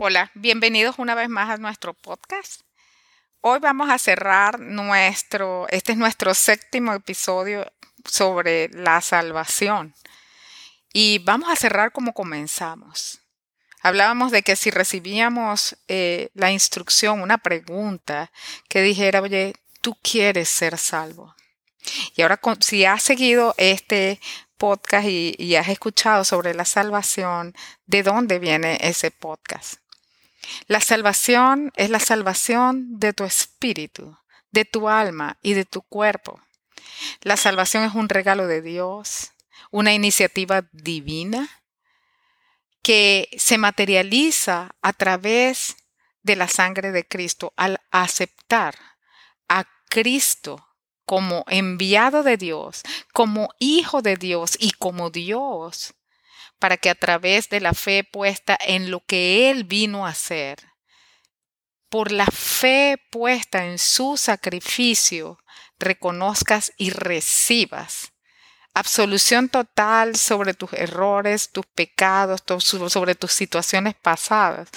Hola, bienvenidos una vez más a nuestro podcast. Hoy vamos a cerrar nuestro, este es nuestro séptimo episodio sobre la salvación. Y vamos a cerrar como comenzamos. Hablábamos de que si recibíamos eh, la instrucción, una pregunta que dijera, oye, tú quieres ser salvo. Y ahora, si has seguido este podcast y, y, has escuchado sobre la salvación, ¿de dónde viene ese podcast? La salvación es la salvación de tu espíritu, de tu alma y de tu cuerpo. La salvación es un regalo de Dios, una iniciativa divina que se materializa a través de la sangre de Cristo al aceptar a Cristo como enviado de Dios, como hijo de Dios y como Dios, para que a través de la fe puesta en lo que Él vino a hacer, por la fe puesta en su sacrificio, reconozcas y recibas absolución total sobre tus errores, tus pecados, sobre tus situaciones pasadas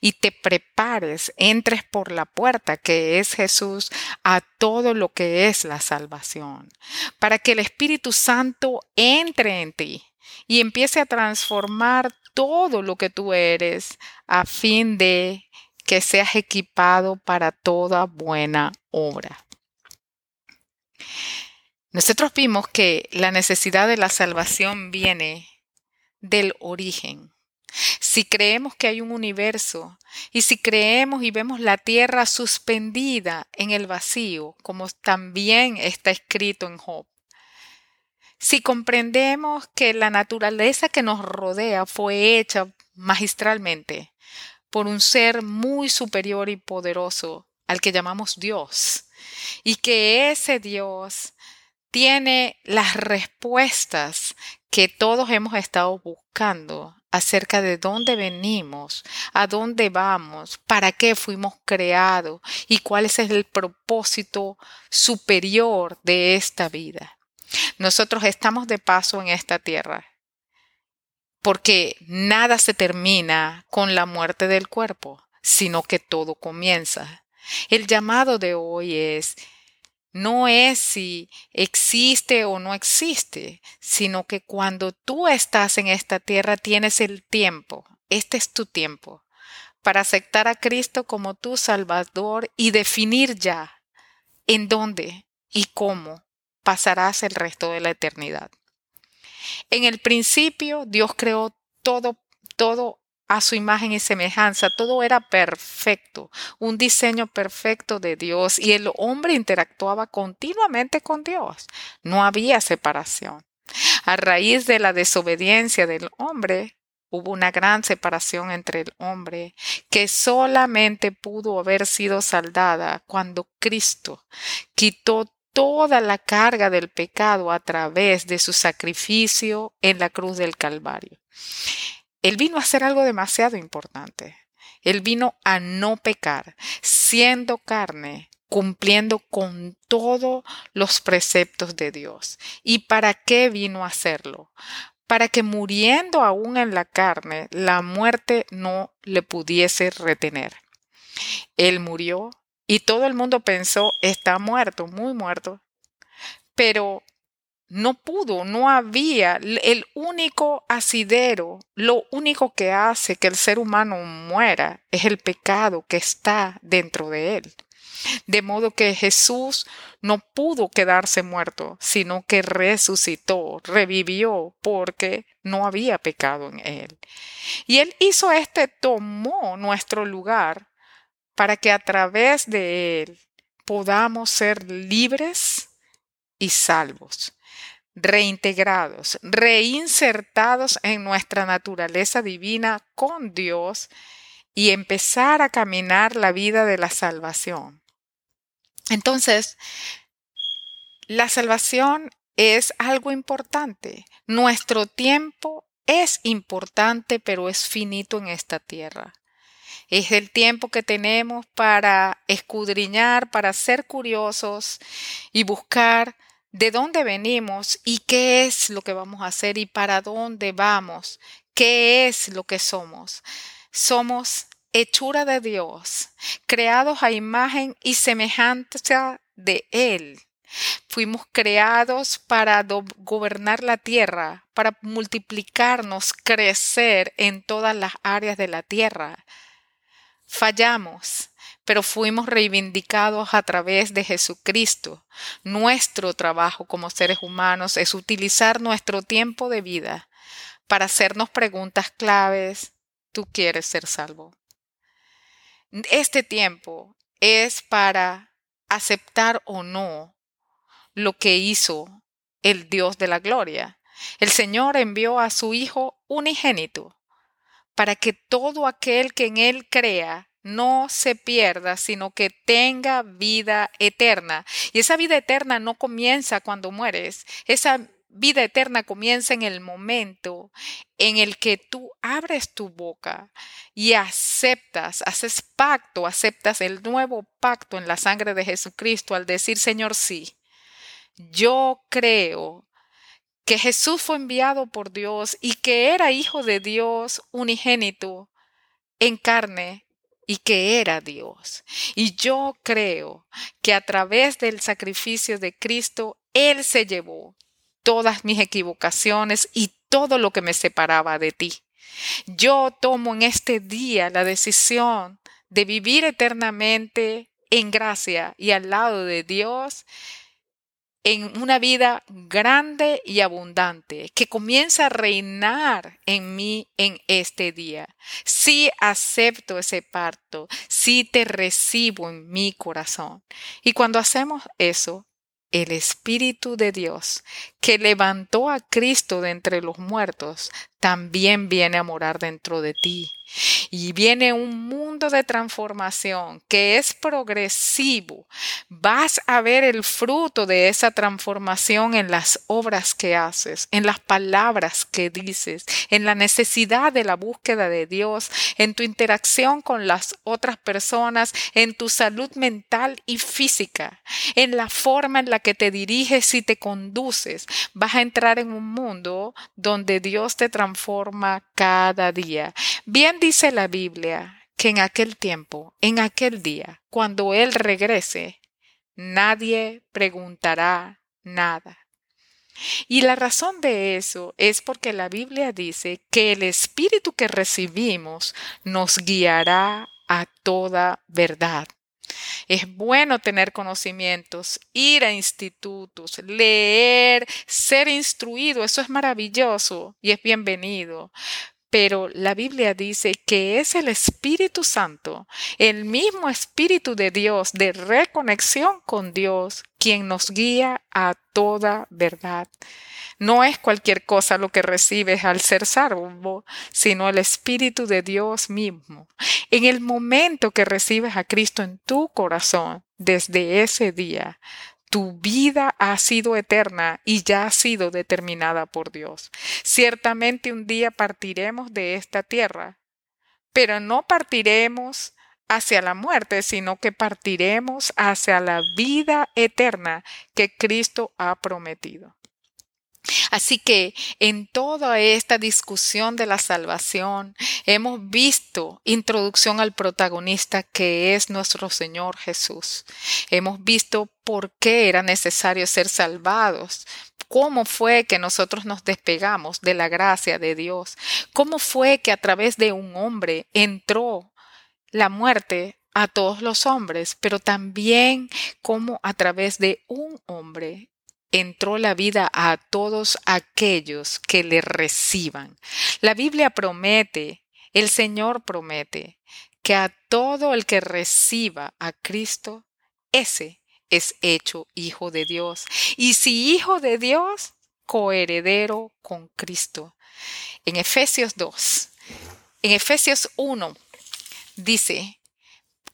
y te prepares, entres por la puerta que es Jesús a todo lo que es la salvación, para que el Espíritu Santo entre en ti y empiece a transformar todo lo que tú eres a fin de que seas equipado para toda buena obra. Nosotros vimos que la necesidad de la salvación viene del origen. Si creemos que hay un universo y si creemos y vemos la tierra suspendida en el vacío, como también está escrito en Job, si comprendemos que la naturaleza que nos rodea fue hecha magistralmente por un ser muy superior y poderoso al que llamamos Dios, y que ese Dios tiene las respuestas que todos hemos estado buscando acerca de dónde venimos, a dónde vamos, para qué fuimos creados y cuál es el propósito superior de esta vida. Nosotros estamos de paso en esta tierra porque nada se termina con la muerte del cuerpo, sino que todo comienza. El llamado de hoy es no es si existe o no existe, sino que cuando tú estás en esta tierra tienes el tiempo, este es tu tiempo, para aceptar a Cristo como tu Salvador y definir ya en dónde y cómo pasarás el resto de la eternidad. En el principio Dios creó todo, todo a su imagen y semejanza, todo era perfecto, un diseño perfecto de Dios y el hombre interactuaba continuamente con Dios. No había separación. A raíz de la desobediencia del hombre, hubo una gran separación entre el hombre que solamente pudo haber sido saldada cuando Cristo quitó toda la carga del pecado a través de su sacrificio en la cruz del Calvario. Él vino a hacer algo demasiado importante. Él vino a no pecar, siendo carne, cumpliendo con todos los preceptos de Dios. ¿Y para qué vino a hacerlo? Para que muriendo aún en la carne, la muerte no le pudiese retener. Él murió y todo el mundo pensó, está muerto, muy muerto. Pero no pudo, no había. El único asidero, lo único que hace que el ser humano muera es el pecado que está dentro de él. De modo que Jesús no pudo quedarse muerto, sino que resucitó, revivió, porque no había pecado en él. Y él hizo este, tomó nuestro lugar para que a través de Él podamos ser libres y salvos, reintegrados, reinsertados en nuestra naturaleza divina con Dios y empezar a caminar la vida de la salvación. Entonces, la salvación es algo importante. Nuestro tiempo es importante, pero es finito en esta tierra. Es el tiempo que tenemos para escudriñar, para ser curiosos y buscar de dónde venimos y qué es lo que vamos a hacer y para dónde vamos, qué es lo que somos. Somos hechura de Dios, creados a imagen y semejanza de Él. Fuimos creados para gobernar la tierra, para multiplicarnos, crecer en todas las áreas de la tierra. Fallamos, pero fuimos reivindicados a través de Jesucristo. Nuestro trabajo como seres humanos es utilizar nuestro tiempo de vida para hacernos preguntas claves. ¿Tú quieres ser salvo? Este tiempo es para aceptar o no lo que hizo el Dios de la gloria. El Señor envió a su Hijo unigénito para que todo aquel que en Él crea no se pierda, sino que tenga vida eterna. Y esa vida eterna no comienza cuando mueres. Esa vida eterna comienza en el momento en el que tú abres tu boca y aceptas, haces pacto, aceptas el nuevo pacto en la sangre de Jesucristo al decir, Señor, sí, yo creo que Jesús fue enviado por Dios y que era hijo de Dios unigénito en carne y que era Dios. Y yo creo que a través del sacrificio de Cristo, Él se llevó todas mis equivocaciones y todo lo que me separaba de ti. Yo tomo en este día la decisión de vivir eternamente en gracia y al lado de Dios en una vida grande y abundante que comienza a reinar en mí en este día. Si acepto ese parto, si te recibo en mi corazón. Y cuando hacemos eso, el Espíritu de Dios, que levantó a Cristo de entre los muertos, también viene a morar dentro de ti. Y viene un mundo de transformación que es progresivo. Vas a ver el fruto de esa transformación en las obras que haces, en las palabras que dices, en la necesidad de la búsqueda de Dios, en tu interacción con las otras personas, en tu salud mental y física, en la forma en la que te diriges y te conduces. Vas a entrar en un mundo donde Dios te transforma cada día. Bien dice la Biblia que en aquel tiempo, en aquel día, cuando Él regrese, nadie preguntará nada. Y la razón de eso es porque la Biblia dice que el Espíritu que recibimos nos guiará a toda verdad. Es bueno tener conocimientos, ir a institutos, leer, ser instruido, eso es maravilloso y es bienvenido pero la Biblia dice que es el Espíritu Santo, el mismo Espíritu de Dios, de reconexión con Dios, quien nos guía a toda verdad. No es cualquier cosa lo que recibes al ser salvo, sino el Espíritu de Dios mismo. En el momento que recibes a Cristo en tu corazón, desde ese día, tu vida ha sido eterna y ya ha sido determinada por Dios. Ciertamente un día partiremos de esta tierra, pero no partiremos hacia la muerte, sino que partiremos hacia la vida eterna que Cristo ha prometido. Así que en toda esta discusión de la salvación hemos visto introducción al protagonista que es nuestro Señor Jesús. Hemos visto por qué era necesario ser salvados, cómo fue que nosotros nos despegamos de la gracia de Dios, cómo fue que a través de un hombre entró la muerte a todos los hombres, pero también cómo a través de un hombre entró la vida a todos aquellos que le reciban. La Biblia promete, el Señor promete, que a todo el que reciba a Cristo, ese es hecho hijo de Dios. Y si hijo de Dios, coheredero con Cristo. En Efesios 2, en Efesios 1, dice,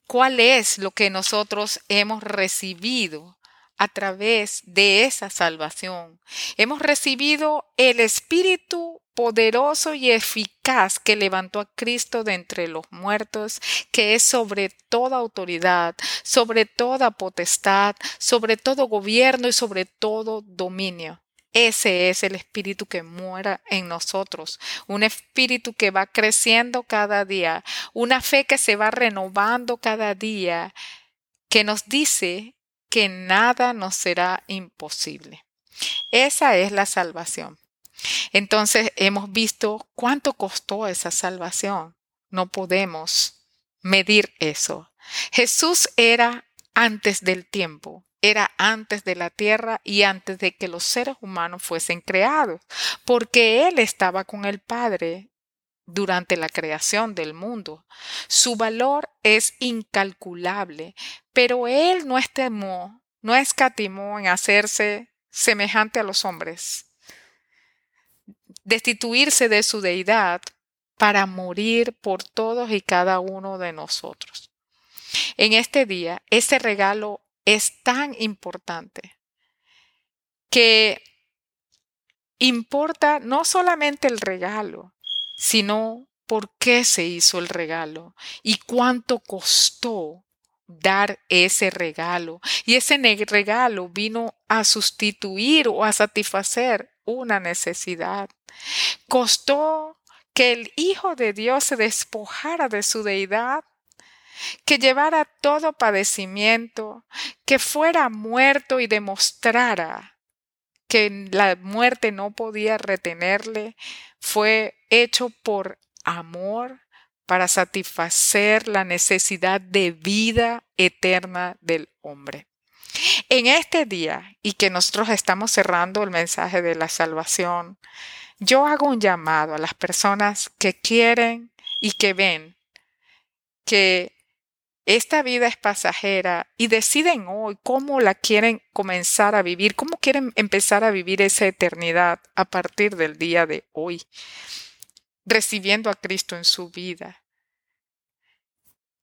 ¿cuál es lo que nosotros hemos recibido a través de esa salvación. Hemos recibido el Espíritu poderoso y eficaz que levantó a Cristo de entre los muertos, que es sobre toda autoridad, sobre toda potestad, sobre todo gobierno y sobre todo dominio. ese es el espíritu que muera en nosotros, un espíritu que va creciendo cada día, una fe que se va renovando cada día, que nos dice que nada nos será imposible. Esa es la salvación. Entonces hemos visto cuánto costó esa salvación. No podemos medir eso. Jesús era antes del tiempo era antes de la tierra y antes de que los seres humanos fuesen creados, porque Él estaba con el Padre durante la creación del mundo. Su valor es incalculable, pero Él no estimó, no escatimó en hacerse semejante a los hombres, destituirse de su deidad para morir por todos y cada uno de nosotros. En este día, ese regalo es tan importante que importa no solamente el regalo, sino por qué se hizo el regalo y cuánto costó dar ese regalo. Y ese regalo vino a sustituir o a satisfacer una necesidad. Costó que el Hijo de Dios se despojara de su deidad que llevara todo padecimiento, que fuera muerto y demostrara que la muerte no podía retenerle, fue hecho por amor para satisfacer la necesidad de vida eterna del hombre. En este día, y que nosotros estamos cerrando el mensaje de la salvación, yo hago un llamado a las personas que quieren y que ven que esta vida es pasajera y deciden hoy cómo la quieren comenzar a vivir, cómo quieren empezar a vivir esa eternidad a partir del día de hoy, recibiendo a Cristo en su vida.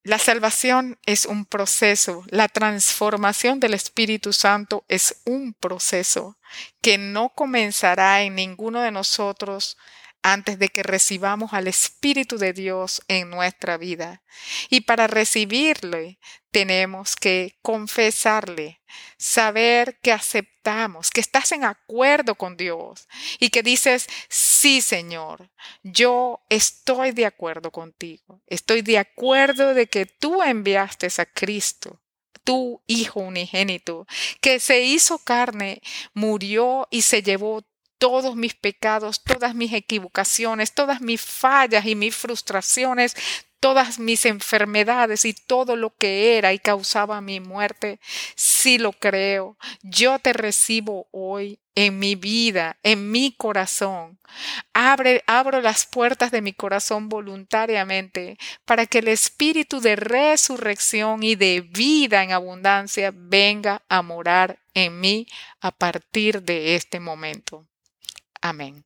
La salvación es un proceso, la transformación del Espíritu Santo es un proceso que no comenzará en ninguno de nosotros antes de que recibamos al Espíritu de Dios en nuestra vida. Y para recibirle tenemos que confesarle, saber que aceptamos, que estás en acuerdo con Dios y que dices, sí Señor, yo estoy de acuerdo contigo, estoy de acuerdo de que tú enviaste a Cristo tu Hijo unigénito, que se hizo carne, murió y se llevó todos mis pecados, todas mis equivocaciones, todas mis fallas y mis frustraciones, todas mis enfermedades y todo lo que era y causaba mi muerte, si lo creo, yo te recibo hoy en mi vida, en mi corazón. Abre, abro las puertas de mi corazón voluntariamente para que el espíritu de resurrección y de vida en abundancia venga a morar en mí a partir de este momento. Amén.